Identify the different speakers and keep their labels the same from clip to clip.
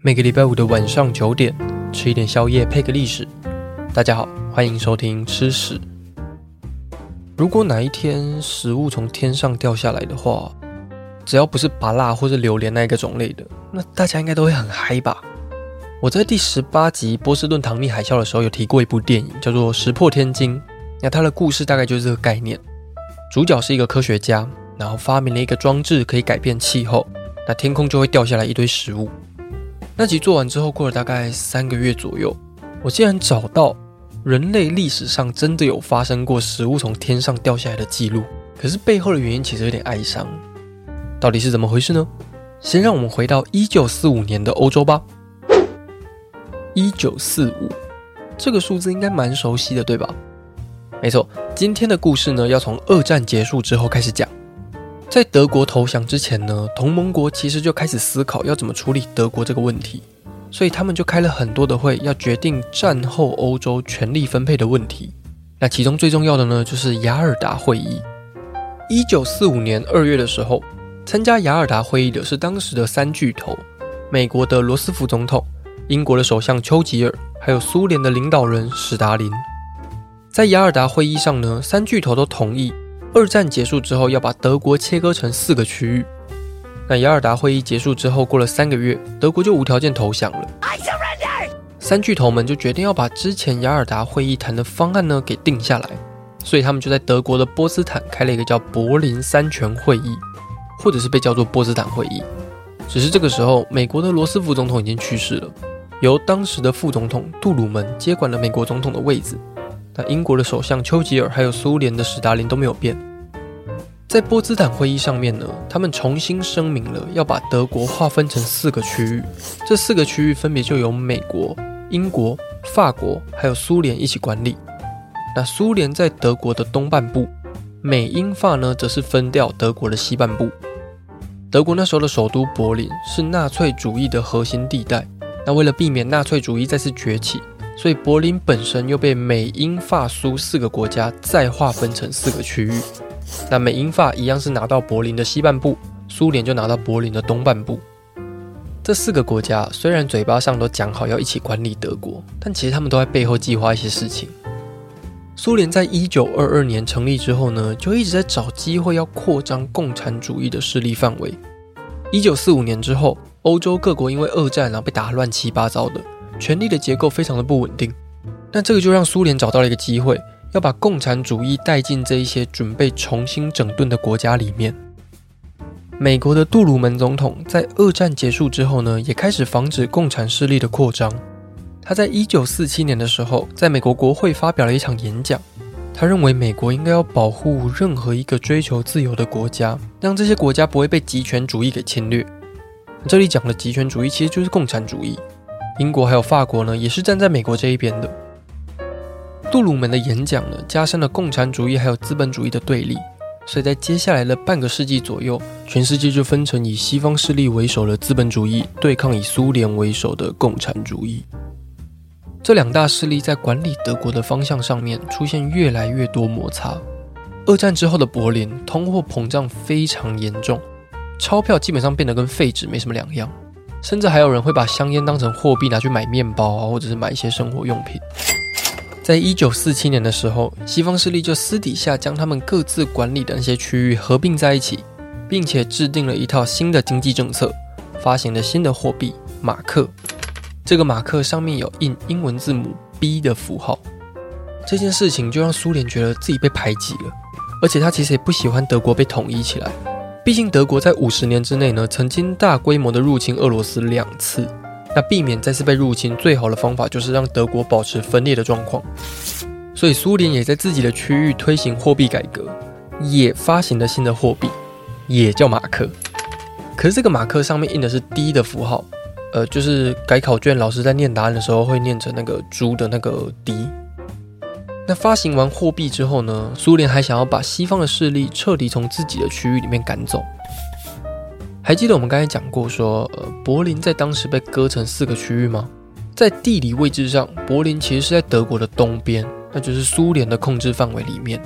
Speaker 1: 每个礼拜五的晚上九点，吃一点宵夜配个历史。大家好，欢迎收听吃史。如果哪一天食物从天上掉下来的话，只要不是芭乐或是榴莲那一个种类的，那大家应该都会很嗨吧？我在第十八集波士顿糖蜜海啸的时候有提过一部电影，叫做《石破天惊》。那它的故事大概就是这个概念：主角是一个科学家，然后发明了一个装置，可以改变气候，那天空就会掉下来一堆食物。那集做完之后，过了大概三个月左右，我竟然找到人类历史上真的有发生过食物从天上掉下来的记录。可是背后的原因其实有点哀伤，到底是怎么回事呢？先让我们回到一九四五年的欧洲吧。一九四五这个数字应该蛮熟悉的，对吧？没错，今天的故事呢，要从二战结束之后开始讲。在德国投降之前呢，同盟国其实就开始思考要怎么处理德国这个问题，所以他们就开了很多的会，要决定战后欧洲权力分配的问题。那其中最重要的呢，就是雅尔达会议。一九四五年二月的时候，参加雅尔达会议的是当时的三巨头：美国的罗斯福总统、英国的首相丘吉尔，还有苏联的领导人史达林。在雅尔达会议上呢，三巨头都同意。二战结束之后，要把德国切割成四个区域。那雅尔达会议结束之后，过了三个月，德国就无条件投降了。三巨头们就决定要把之前雅尔达会议谈的方案呢给定下来，所以他们就在德国的波茨坦开了一个叫柏林三权会议，或者是被叫做波茨坦会议。只是这个时候，美国的罗斯福总统已经去世了，由当时的副总统杜鲁门接管了美国总统的位置。那英国的首相丘吉尔还有苏联的史达林都没有变。在波茨坦会议上面呢，他们重新声明了要把德国划分成四个区域，这四个区域分别就由美国、英国、法国还有苏联一起管理。那苏联在德国的东半部，美英法呢则是分掉德国的西半部。德国那时候的首都柏林是纳粹主义的核心地带，那为了避免纳粹主义再次崛起。所以柏林本身又被美英法苏四个国家再划分成四个区域，那美英法一样是拿到柏林的西半部，苏联就拿到柏林的东半部。这四个国家虽然嘴巴上都讲好要一起管理德国，但其实他们都在背后计划一些事情。苏联在一九二二年成立之后呢，就一直在找机会要扩张共产主义的势力范围。一九四五年之后，欧洲各国因为二战然后被打乱七八糟的。权力的结构非常的不稳定，那这个就让苏联找到了一个机会，要把共产主义带进这一些准备重新整顿的国家里面。美国的杜鲁门总统在二战结束之后呢，也开始防止共产势力的扩张。他在一九四七年的时候，在美国国会发表了一场演讲，他认为美国应该要保护任何一个追求自由的国家，让这些国家不会被极权主义给侵略。这里讲的极权主义其实就是共产主义。英国还有法国呢，也是站在美国这一边的。杜鲁门的演讲呢，加深了共产主义还有资本主义的对立，所以在接下来的半个世纪左右，全世界就分成以西方势力为首的资本主义对抗以苏联为首的共产主义。这两大势力在管理德国的方向上面出现越来越多摩擦。二战之后的柏林，通货膨胀非常严重，钞票基本上变得跟废纸没什么两样。甚至还有人会把香烟当成货币拿去买面包啊，或者是买一些生活用品。在一九四七年的时候，西方势力就私底下将他们各自管理的那些区域合并在一起，并且制定了一套新的经济政策，发行了新的货币马克。这个马克上面有印英文字母 B 的符号。这件事情就让苏联觉得自己被排挤了，而且他其实也不喜欢德国被统一起来。毕竟德国在五十年之内呢，曾经大规模的入侵俄罗斯两次。那避免再次被入侵，最好的方法就是让德国保持分裂的状况。所以苏联也在自己的区域推行货币改革，也发行了新的货币，也叫马克。可是这个马克上面印的是 D 的符号，呃，就是改考卷老师在念答案的时候会念成那个猪的那个 D。那发行完货币之后呢，苏联还想要把西方的势力彻底从自己的区域里面赶走。还记得我们刚才讲过说，柏林在当时被割成四个区域吗？在地理位置上，柏林其实是在德国的东边，那就是苏联的控制范围里面。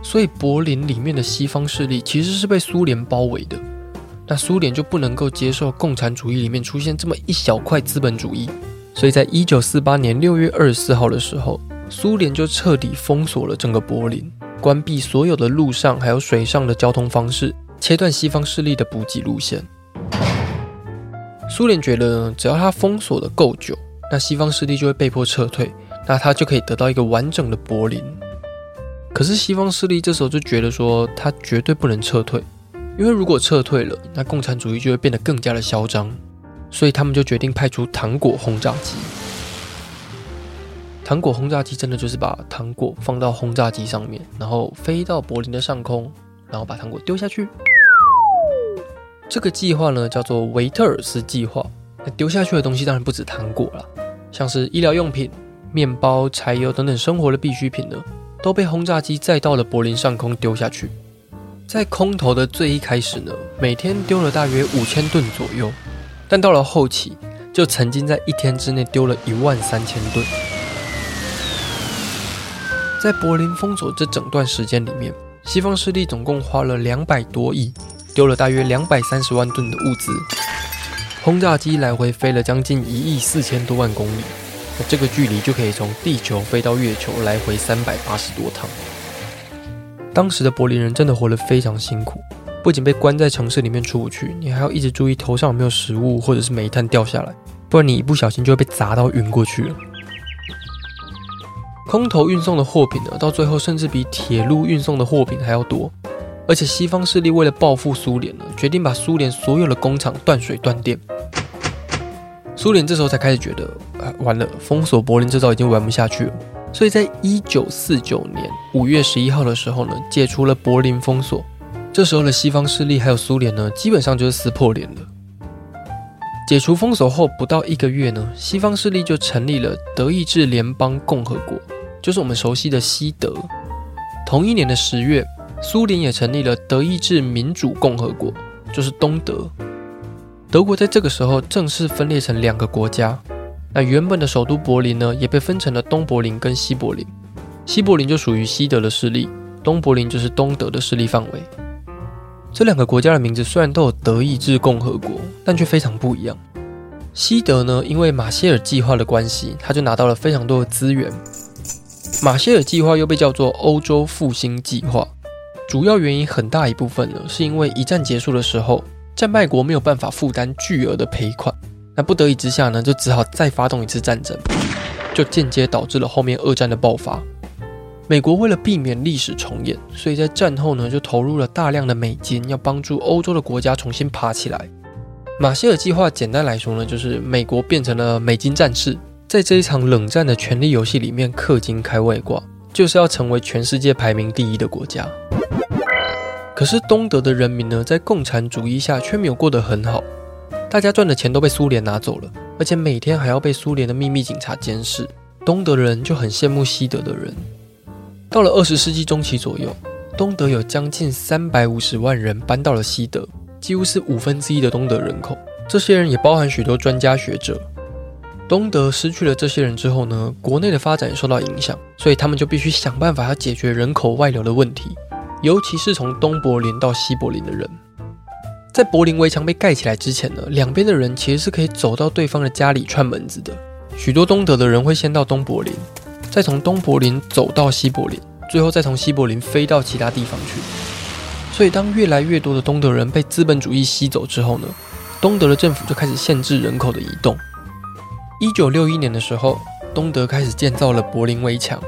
Speaker 1: 所以柏林里面的西方势力其实是被苏联包围的。那苏联就不能够接受共产主义里面出现这么一小块资本主义，所以在一九四八年六月二十四号的时候，苏联就彻底封锁了整个柏林，关闭所有的陆上还有水上的交通方式，切断西方势力的补给路线。苏联觉得，只要他封锁的够久，那西方势力就会被迫撤退，那他就可以得到一个完整的柏林。可是西方势力这时候就觉得说，他绝对不能撤退，因为如果撤退了，那共产主义就会变得更加的嚣张，所以他们就决定派出糖果轰炸机。糖果轰炸机真的就是把糖果放到轰炸机上面，然后飞到柏林的上空，然后把糖果丢下去。这个计划呢，叫做维特尔斯计划。那丢下去的东西当然不止糖果了，像是医疗用品、面包、柴油等等生活的必需品呢，都被轰炸机载到了柏林上空丢下去。在空投的最一开始呢，每天丢了大约五千吨左右，但到了后期，就曾经在一天之内丢了一万三千吨。在柏林封锁这整段时间里面，西方势力总共花了两百多亿。丢了大约两百三十万吨的物资，轰炸机来回飞了将近一亿四千多万公里，那这个距离就可以从地球飞到月球，来回三百八十多趟。当时的柏林人真的活得非常辛苦，不仅被关在城市里面出不去，你还要一直注意头上有没有食物或者是煤炭掉下来，不然你一不小心就会被砸到晕过去了。空投运送的货品呢，到最后甚至比铁路运送的货品还要多。而且西方势力为了报复苏联呢，决定把苏联所有的工厂断水断电。苏联这时候才开始觉得，啊，完了，封锁柏林这招已经玩不下去了。所以在一九四九年五月十一号的时候呢，解除了柏林封锁。这时候的西方势力还有苏联呢，基本上就是撕破脸了。解除封锁后不到一个月呢，西方势力就成立了德意志联邦共和国，就是我们熟悉的西德。同一年的十月。苏联也成立了德意志民主共和国，就是东德。德国在这个时候正式分裂成两个国家。那原本的首都柏林呢，也被分成了东柏林跟西柏林。西柏林就属于西德的势力，东柏林就是东德的势力范围。这两个国家的名字虽然都有德意志共和国，但却非常不一样。西德呢，因为马歇尔计划的关系，他就拿到了非常多的资源。马歇尔计划又被叫做欧洲复兴计划。主要原因很大一部分呢，是因为一战结束的时候，战败国没有办法负担巨额的赔款，那不得已之下呢，就只好再发动一次战争，就间接导致了后面二战的爆发。美国为了避免历史重演，所以在战后呢，就投入了大量的美金，要帮助欧洲的国家重新爬起来。马歇尔计划简单来说呢，就是美国变成了美金战士，在这一场冷战的权力游戏里面氪金开外挂，就是要成为全世界排名第一的国家。可是东德的人民呢，在共产主义下却没有过得很好，大家赚的钱都被苏联拿走了，而且每天还要被苏联的秘密警察监视。东德的人就很羡慕西德的人。到了二十世纪中期左右，东德有将近三百五十万人搬到了西德，几乎是五分之一的东德人口。这些人也包含许多专家学者。东德失去了这些人之后呢，国内的发展受到影响，所以他们就必须想办法要解决人口外流的问题。尤其是从东柏林到西柏林的人，在柏林围墙被盖起来之前呢，两边的人其实是可以走到对方的家里串门子的。许多东德的人会先到东柏林，再从东柏林走到西柏林，最后再从西柏林飞到其他地方去。所以，当越来越多的东德人被资本主义吸走之后呢，东德的政府就开始限制人口的移动。一九六一年的时候，东德开始建造了柏林围墙。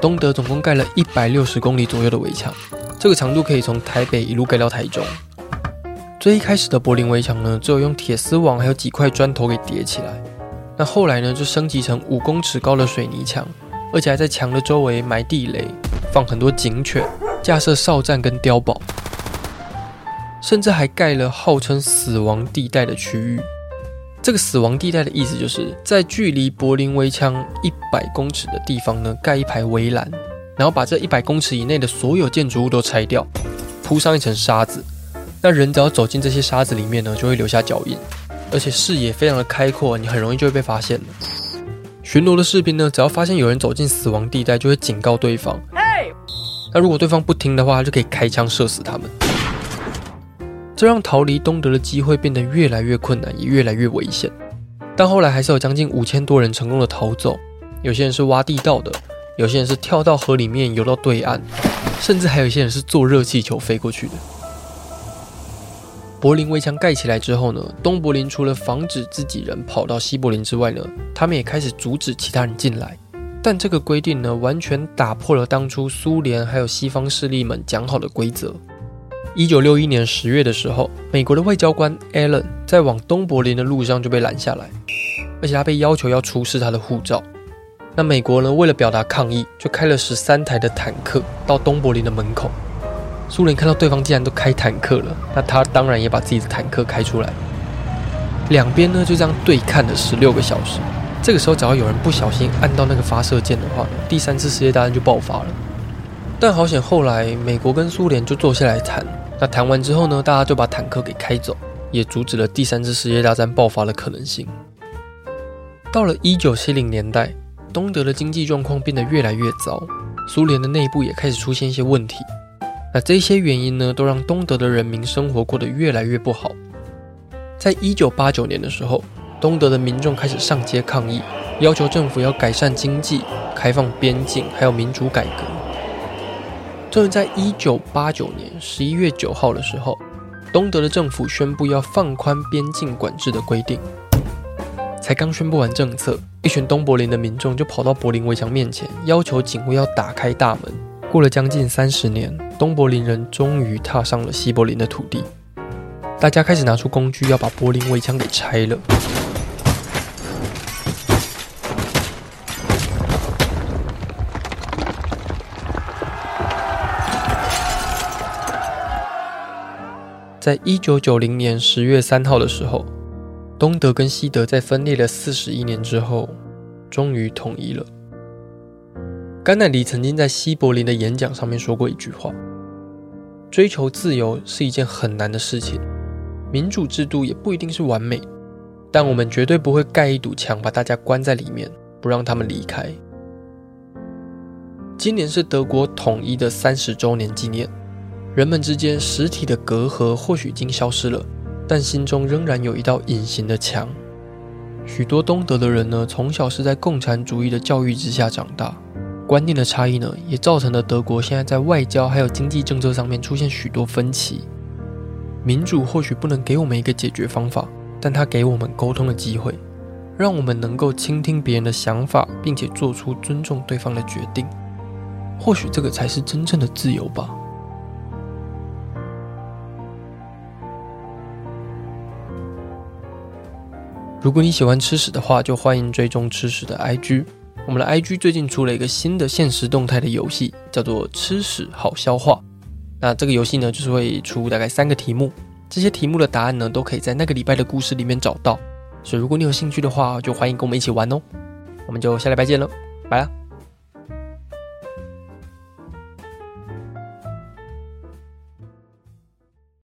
Speaker 1: 东德总共盖了一百六十公里左右的围墙，这个长度可以从台北一路盖到台中。最一开始的柏林围墙呢，只有用铁丝网还有几块砖头给叠起来。那后来呢，就升级成五公尺高的水泥墙，而且还在墙的周围埋地雷，放很多警犬，架设哨站跟碉堡，甚至还盖了号称死亡地带的区域。这个死亡地带的意思，就是在距离柏林围墙一百公尺的地方呢，盖一排围栏，然后把这一百公尺以内的所有建筑物都拆掉，铺上一层沙子。那人只要走进这些沙子里面呢，就会留下脚印，而且视野非常的开阔，你很容易就会被发现了。巡逻的士兵呢，只要发现有人走进死亡地带，就会警告对方。那如果对方不听的话，就可以开枪射死他们。这让逃离东德的机会变得越来越困难，也越来越危险。但后来还是有将近五千多人成功的逃走，有些人是挖地道的，有些人是跳到河里面游到对岸，甚至还有一些人是坐热气球飞过去的。柏林围墙盖起来之后呢，东柏林除了防止自己人跑到西柏林之外呢，他们也开始阻止其他人进来。但这个规定呢，完全打破了当初苏联还有西方势力们讲好的规则。一九六一年十月的时候，美国的外交官 Allen 在往东柏林的路上就被拦下来，而且他被要求要出示他的护照。那美国呢，为了表达抗议，就开了十三台的坦克到东柏林的门口。苏联看到对方竟然都开坦克了，那他当然也把自己的坦克开出来。两边呢就这样对看了十六个小时。这个时候，只要有人不小心按到那个发射键的话，第三次世界大战就爆发了。但好险，后来美国跟苏联就坐下来谈。那谈完之后呢，大家就把坦克给开走，也阻止了第三次世界大战爆发的可能性。到了一九七零年代，东德的经济状况变得越来越糟，苏联的内部也开始出现一些问题。那这些原因呢，都让东德的人民生活过得越来越不好。在一九八九年的时候，东德的民众开始上街抗议，要求政府要改善经济、开放边境，还有民主改革。终于在一九八九年十一月九号的时候，东德的政府宣布要放宽边境管制的规定。才刚宣布完政策，一群东柏林的民众就跑到柏林围墙面前，要求警卫要打开大门。过了将近三十年，东柏林人终于踏上了西柏林的土地。大家开始拿出工具，要把柏林围墙给拆了。在一九九零年十月三号的时候，东德跟西德在分裂了四十一年之后，终于统一了。甘乃迪曾经在西柏林的演讲上面说过一句话：“追求自由是一件很难的事情，民主制度也不一定是完美，但我们绝对不会盖一堵墙把大家关在里面，不让他们离开。”今年是德国统一的三十周年纪念。人们之间实体的隔阂或许已经消失了，但心中仍然有一道隐形的墙。许多东德的人呢，从小是在共产主义的教育之下长大，观念的差异呢，也造成了德国现在在外交还有经济政策上面出现许多分歧。民主或许不能给我们一个解决方法，但它给我们沟通的机会，让我们能够倾听别人的想法，并且做出尊重对方的决定。或许这个才是真正的自由吧。如果你喜欢吃屎的话，就欢迎追踪吃屎的 IG。我们的 IG 最近出了一个新的现实动态的游戏，叫做“吃屎好消化”。那这个游戏呢，就是会出大概三个题目，这些题目的答案呢，都可以在那个礼拜的故事里面找到。所以如果你有兴趣的话，就欢迎跟我们一起玩哦。我们就下礼拜见了，拜了。